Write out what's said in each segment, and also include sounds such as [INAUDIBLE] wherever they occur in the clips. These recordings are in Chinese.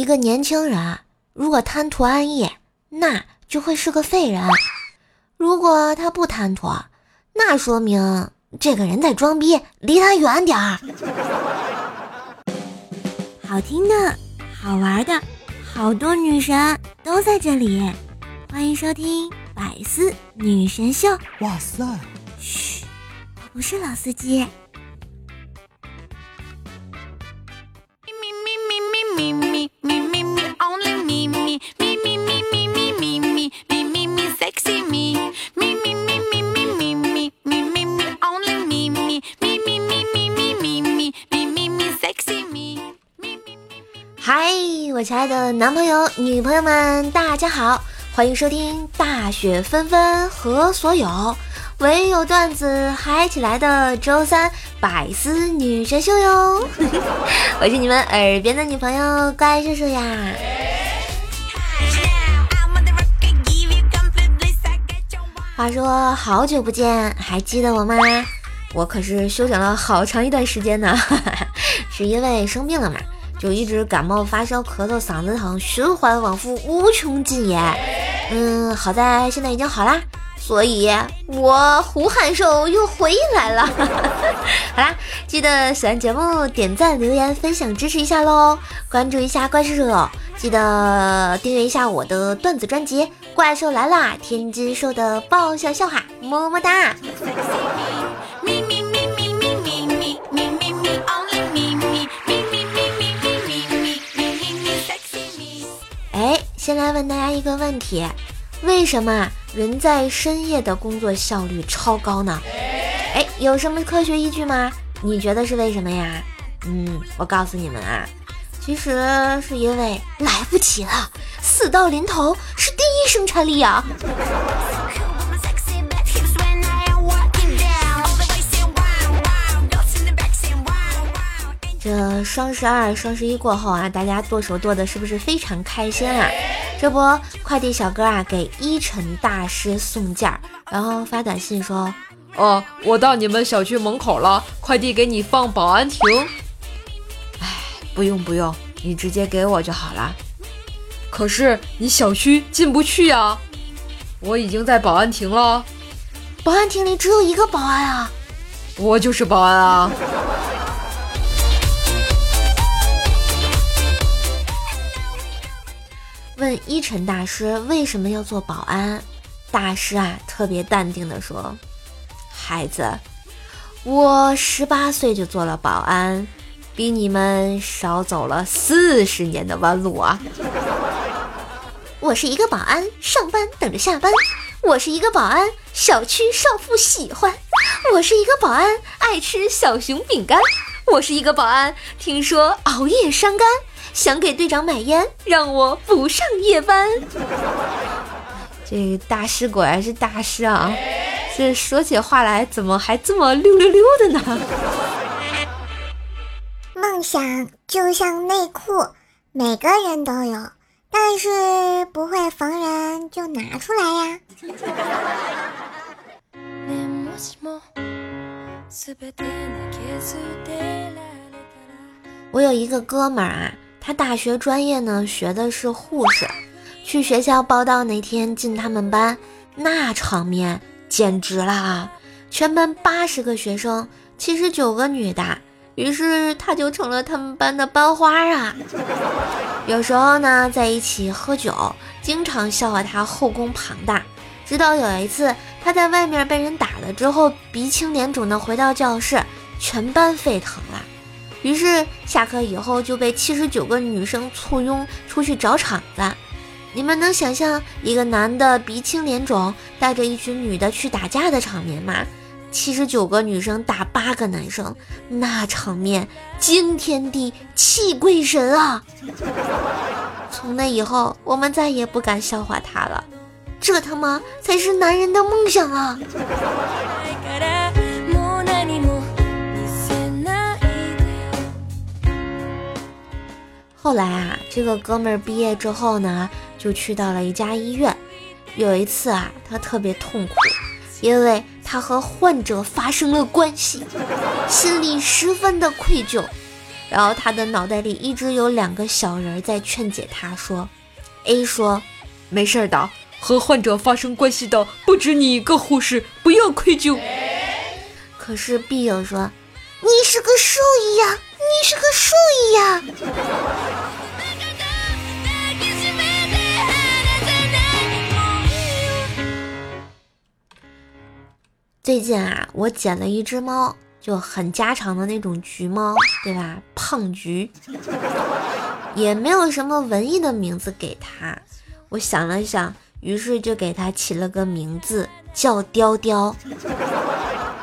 一个年轻人如果贪图安逸，那就会是个废人；如果他不贪图，那说明这个人在装逼，离他远点儿。好听的，好玩的，好多女神都在这里，欢迎收听百思女神秀。哇塞！嘘，我不是老司机。嗨，我亲爱的男朋友、女朋友们，大家好，欢迎收听大雪纷纷和所有唯有段子嗨起来的周三百思女神秀哟！[LAUGHS] 我是你们耳边的女朋友怪叔叔呀。话说好久不见，还记得我吗？我可是休整了好长一段时间呢，[LAUGHS] 是因为生病了嘛。就一直感冒发烧咳嗽嗓子疼循环往复无穷尽也，嗯，好在现在已经好啦，所以我胡汉寿又回来了。[LAUGHS] 好啦，记得喜欢节目点赞、留言、分享支持一下喽，关注一下怪兽兽，记得订阅一下我的段子专辑《怪兽来啦》，天津兽的爆笑笑话，么么哒。哎先来问大家一个问题：为什么人在深夜的工作效率超高呢？哎，有什么科学依据吗？你觉得是为什么呀？嗯，我告诉你们啊，其实是因为来不及了，死到临头是第一生产力啊。这双十二、双十一过后啊，大家剁手剁的是不是非常开心啊？这不，快递小哥啊给一晨大师送件儿，然后发短信说：“哦，我到你们小区门口了，快递给你放保安亭。”哎，不用不用，你直接给我就好了。可是你小区进不去呀，我已经在保安亭了。保安亭里只有一个保安啊，我就是保安啊。问依晨大师为什么要做保安？大师啊，特别淡定的说：“孩子，我十八岁就做了保安，比你们少走了四十年的弯路啊！我是一个保安，上班等着下班；我是一个保安，小区少妇喜欢；我是一个保安，爱吃小熊饼干；我是一个保安，听说熬夜伤肝。”想给队长买烟，让我不上夜班。这大师果然是大师啊！这说起话来怎么还这么溜溜溜的呢？梦想就像内裤，每个人都有，但是不会逢人就拿出来呀。我有一个哥们儿啊。他大学专业呢，学的是护士。去学校报道那天进他们班，那场面简直了啊！全班八十个学生，七十九个女的，于是他就成了他们班的班花啊。有时候呢，在一起喝酒，经常笑话他后宫庞大。直到有一次，他在外面被人打了之后，鼻青脸肿的回到教室，全班沸腾了。于是下课以后就被七十九个女生簇拥出去找场子。你们能想象一个男的鼻青脸肿带着一群女的去打架的场面吗？七十九个女生打八个男生，那场面惊天地泣鬼神啊！从那以后，我们再也不敢笑话他了。这他妈才是男人的梦想啊！后来啊，这个哥们儿毕业之后呢，就去到了一家医院。有一次啊，他特别痛苦，因为他和患者发生了关系，心里十分的愧疚。然后他的脑袋里一直有两个小人在劝解他说：“A 说没事的，和患者发生关系的不止你一个，护士不要愧疚。”可是 B 友说：“你是个兽医呀，你是个兽医呀。”最近啊，我捡了一只猫，就很家常的那种橘猫，对吧？胖橘，也没有什么文艺的名字给它。我想了想，于是就给它起了个名字，叫雕雕。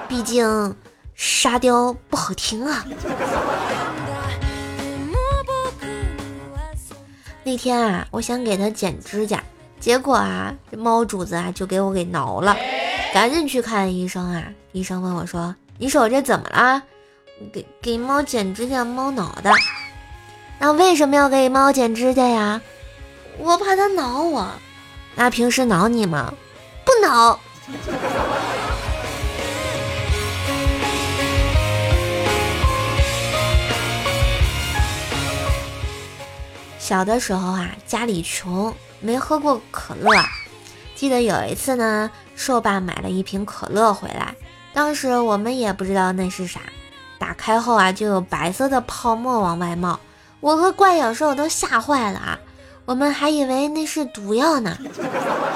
毕竟沙雕不好听啊。那天啊，我想给它剪指甲，结果啊，这猫主子啊就给我给挠了。赶紧去看医生啊！医生问我说：“你手这怎么了？给给猫剪指甲，猫挠的。那为什么要给猫剪指甲呀？我怕它挠我。那平时挠你吗？不挠。小的时候啊，家里穷，没喝过可乐。记得有一次呢。”兽爸买了一瓶可乐回来，当时我们也不知道那是啥，打开后啊，就有白色的泡沫往外冒，我和怪小兽都吓坏了啊，我们还以为那是毒药呢。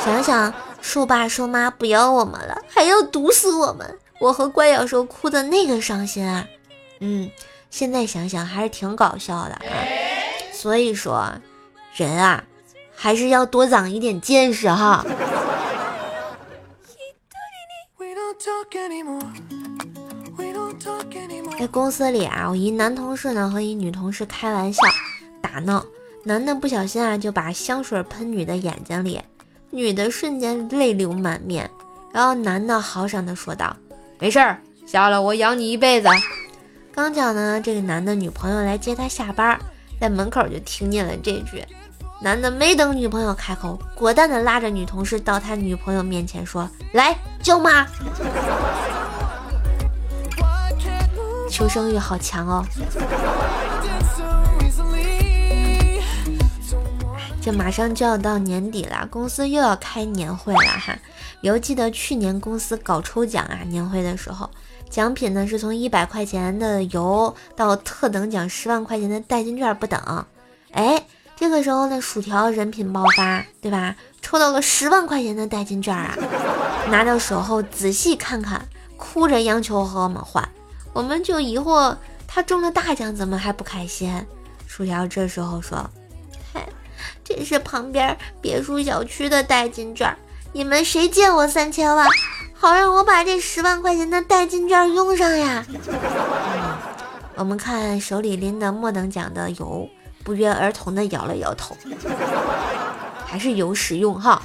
想想兽爸兽妈不要我们了，还要毒死我们，我和怪小兽哭的那个伤心啊，嗯，现在想想还是挺搞笑的啊。所以说，人啊，还是要多长一点见识哈。在公司里啊，我一男同事呢和一女同事开玩笑打闹，男的不小心啊就把香水喷女的眼睛里，女的瞬间泪流满面，然后男的豪爽的说道：“没事儿，瞎了我养你一辈子。”刚讲呢，这个男的女朋友来接他下班，在门口就听见了这句。男的没等女朋友开口，果断的拉着女同事到他女朋友面前说：“来舅妈。[LAUGHS] ”求生欲好强哦！这马上就要到年底了，公司又要开年会了哈。犹记得去年公司搞抽奖啊，年会的时候，奖品呢是从一百块钱的油到特等奖十万块钱的代金券不等，哎。这个时候呢，薯条人品爆发，对吧？抽到了十万块钱的代金券啊！拿到手后仔细看看，哭着央求和我们换。我们就疑惑，他中了大奖怎么还不开心？薯条这时候说：“嗨，这是旁边别墅小区的代金券，你们谁借我三千万，好让我把这十万块钱的代金券用上呀？”我们看手里拎的末等奖的油。不约而同的摇了摇头，还是油实用哈。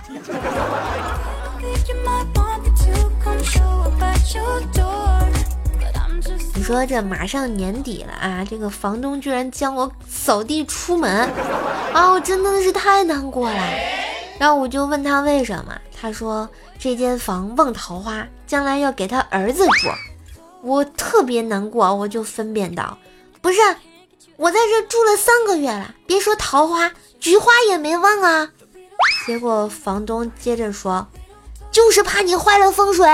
说这马上年底了啊，这个房东居然将我扫地出门啊，我真的是太难过了。然后我就问他为什么，他说这间房旺桃花，将来要给他儿子住。我特别难过，我就分辨道，不是。我在这住了三个月了，别说桃花，菊花也没旺啊。结果房东接着说，就是怕你坏了风水。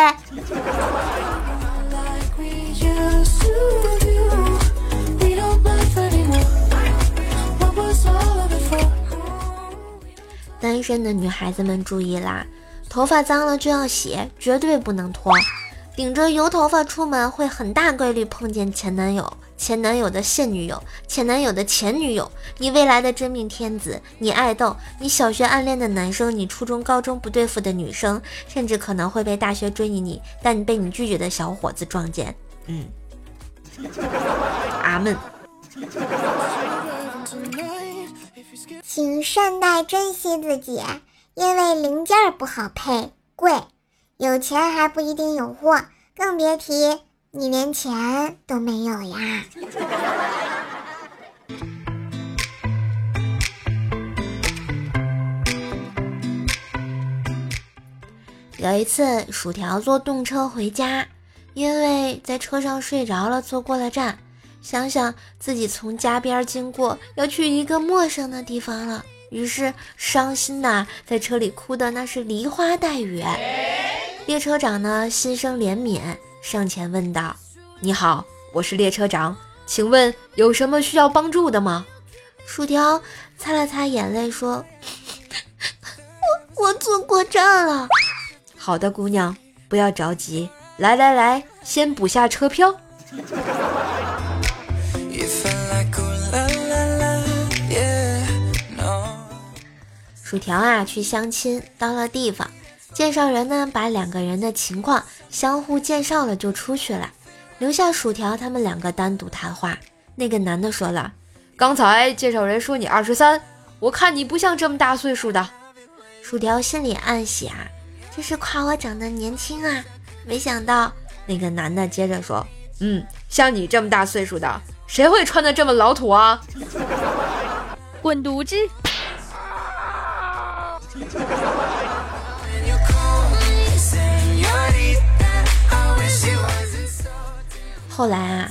单身的女孩子们注意啦，头发脏了就要洗，绝对不能拖。顶着油头发出门，会很大概率碰见前男友。前男友的现女友，前男友的前女友，你未来的真命天子，你爱豆，你小学暗恋的男生，你初中、高中不对付的女生，甚至可能会被大学追你你但你被你拒绝的小伙子撞见。嗯，阿门。请善待珍惜自己，因为零件不好配，贵，有钱还不一定有货，更别提。你连钱都没有呀！有一次，薯条坐动车回家，因为在车上睡着了，坐过了站。想想自己从家边经过，要去一个陌生的地方了，于是伤心呐在车里哭的那是梨花带雨。列车长呢心生怜悯，上前问道：“你好，我是列车长，请问有什么需要帮助的吗？”薯条擦了擦眼泪说：“我我坐过站了。”好的，姑娘，不要着急，来来来，先补下车票。薯条啊，去相亲，到了地方，介绍人呢把两个人的情况相互介绍了就出去了，留下薯条他们两个单独谈话。那个男的说了：“刚才介绍人说你二十三，我看你不像这么大岁数的。”薯条心里暗喜啊，这是夸我长得年轻啊。没想到那个男的接着说：“嗯，像你这么大岁数的，谁会穿的这么老土啊？” [LAUGHS] 滚犊子！后来啊，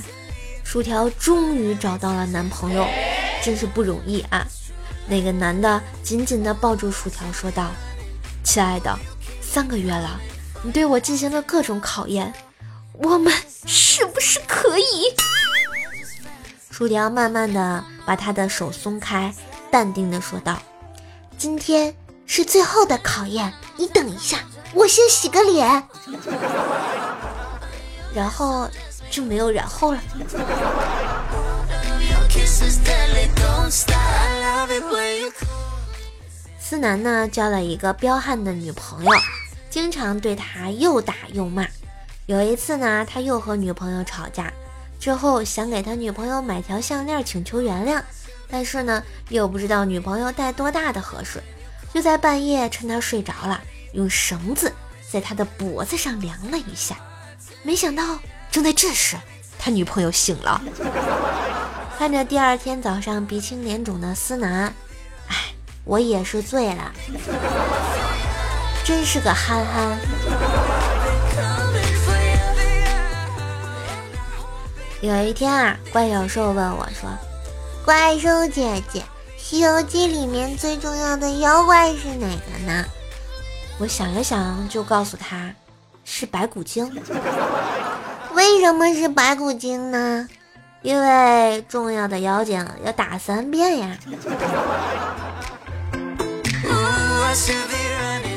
薯条终于找到了男朋友，真是不容易啊！那个男的紧紧地抱住薯条，说道：“亲爱的，三个月了，你对我进行了各种考验，我们是不是可以？”薯条慢慢的把他的手松开，淡定的说道：“今天。”是最后的考验，你等一下，我先洗个脸，然后就没有然后了。思南呢交了一个彪悍的女朋友，经常对他又打又骂。有一次呢，他又和女朋友吵架，之后想给他女朋友买条项链请求原谅，但是呢又不知道女朋友戴多大的合适。就在半夜，趁他睡着了，用绳子在他的脖子上量了一下，没想到正在这时，他女朋友醒了，[LAUGHS] 看着第二天早上鼻青脸肿的思南，哎，我也是醉了，真是个憨憨。有一天啊，怪小兽问我说：“怪兽姐姐。”《西游记》里面最重要的妖怪是哪个呢？我想了想，就告诉他是白骨精。为什么是白骨精呢？因为重要的妖精要打三遍呀。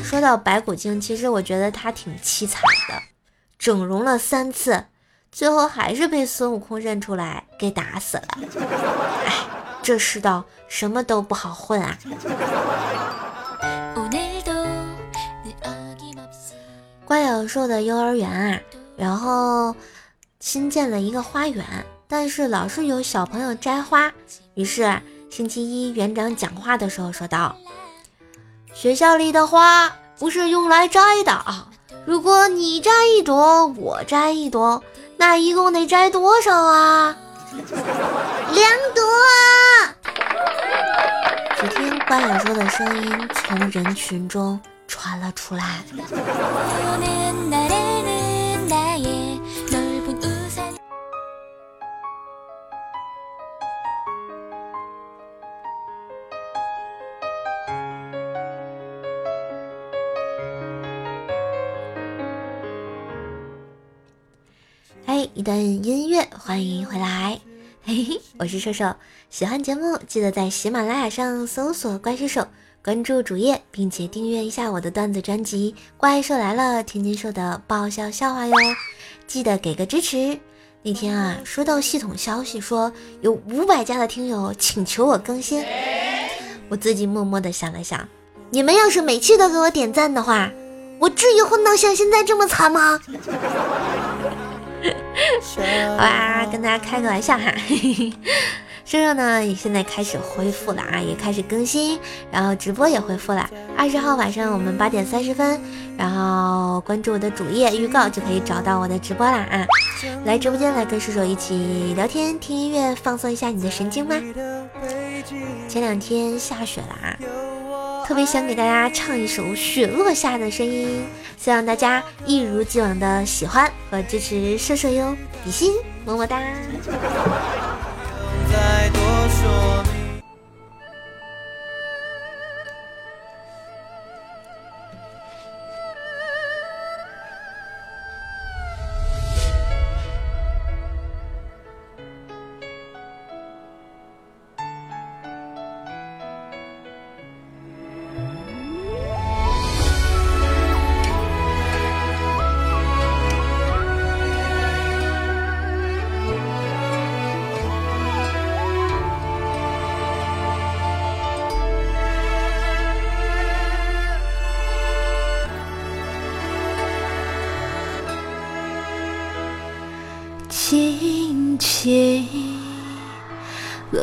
说到白骨精，其实我觉得他挺凄惨的，整容了三次，最后还是被孙悟空认出来给打死了。哎。这世道什么都不好混啊！怪小兽的幼儿园啊，然后新建了一个花园，但是老是有小朋友摘花。于是星期一园长讲话的时候说道：“学校里的花不是用来摘的啊！如果你摘一朵，我摘一朵，那一共得摘多少啊？[LAUGHS] 两朵。”只听关小说的声音从人群中传了出来。[LAUGHS] 段音乐，欢迎回来。嘿嘿，我是瘦瘦，喜欢节目记得在喜马拉雅上搜索“怪兽手”，关注主页，并且订阅一下我的段子专辑《怪兽来了》，天津兽的爆笑笑话哟，记得给个支持。那天啊，收到系统消息说有五百家的听友请求我更新，我自己默默的想了想，你们要是每期都给我点赞的话，我至于混到像现在这么惨吗？好吧，跟大家开个玩笑哈。[LAUGHS] 瘦瘦呢，现在开始恢复了啊，也开始更新，然后直播也恢复了。二十号晚上我们八点三十分，然后关注我的主页预告就可以找到我的直播啦啊！来直播间来跟瘦瘦一起聊天、听音乐，放松一下你的神经吗？前两天下雪了啊。特别想给大家唱一首《雪落下的声音》，希望大家一如既往的喜欢和支持射射哟，比心，么么哒。再多说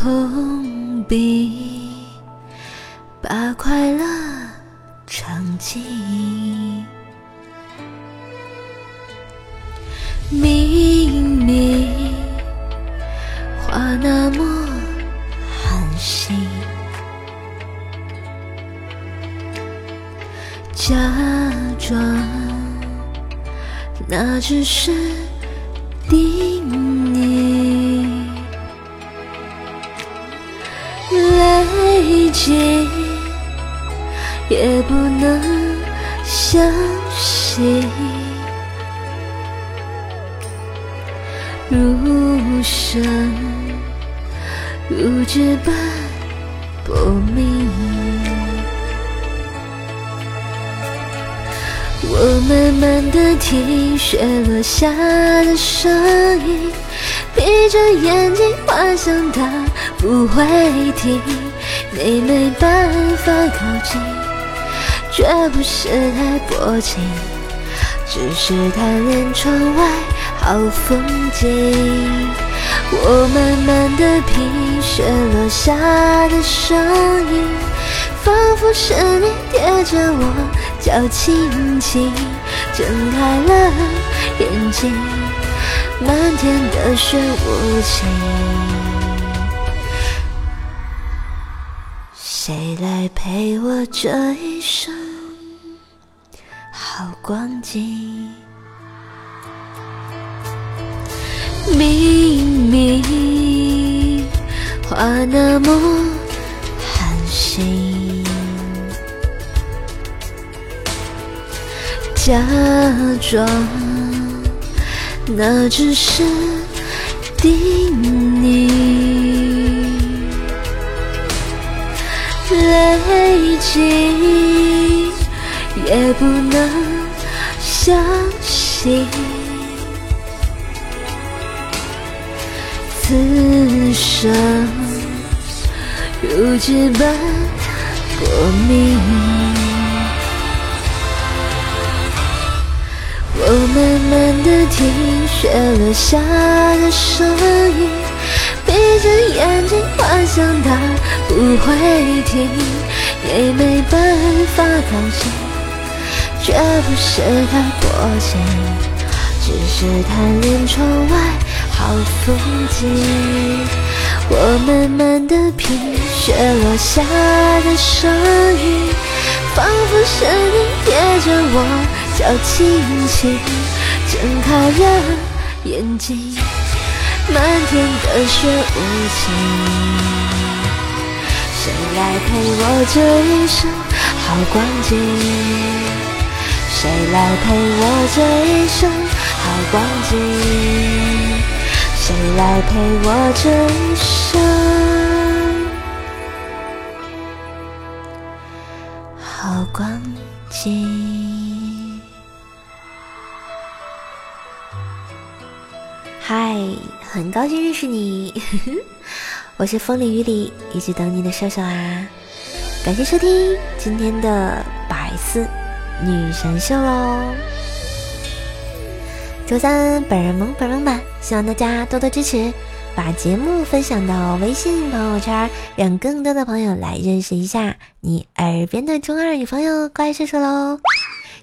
痛并把快乐尝尽，明明话那么寒心，假装那只是叮泪尽也不能相信，如生如纸般薄命。我慢慢的听雪落下的声音，闭着眼睛幻想它不会停，你没办法靠近，绝不是太薄情，只是贪恋窗外好风景。我慢慢的品雪落下的声音，仿佛是你贴着我脚轻轻睁开了眼睛，漫天的雪无情，谁来陪我这一生好光景？明明话那么寒心，假装那只是叮咛，泪尽也不能相信。此生如纸般薄命，我慢慢的听雪落下的声音，闭着眼睛幻想它不会停，也没办法靠近，绝不是太薄情，只是贪恋窗外。好风景，我慢慢的品雪落下的声音，仿佛是你贴着我叫轻轻睁开了眼睛，漫天的雪无情，谁来陪我这一生好光景？谁来陪我这一生好光景？谁来陪我这一生好光景？嗨，很高兴认识你，[LAUGHS] 我是风里雨里一直等你的笑笑啊！感谢收听今天的百思女神秀喽！周三本人萌本人版，希望大家多多支持，把节目分享到微信朋友圈，让更多的朋友来认识一下你耳边的中二女朋友怪叔叔喽！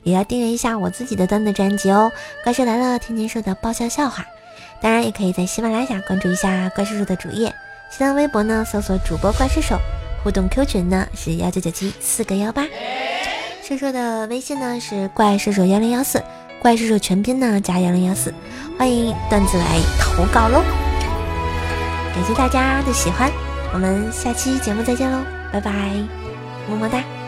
也要订阅一下我自己的段子专辑哦，《怪兽来了》天天说的爆笑笑话。当然，也可以在喜马拉雅关注一下怪叔叔的主页，新浪微博呢搜索主播怪兽手，互动 Q 群呢是幺九九七四个幺八，射手的微信呢是怪兽手幺零幺四，怪兽手全拼呢加幺零幺四，欢迎段子来投稿喽！感谢大家的喜欢，我们下期节目再见喽，拜拜，么么哒。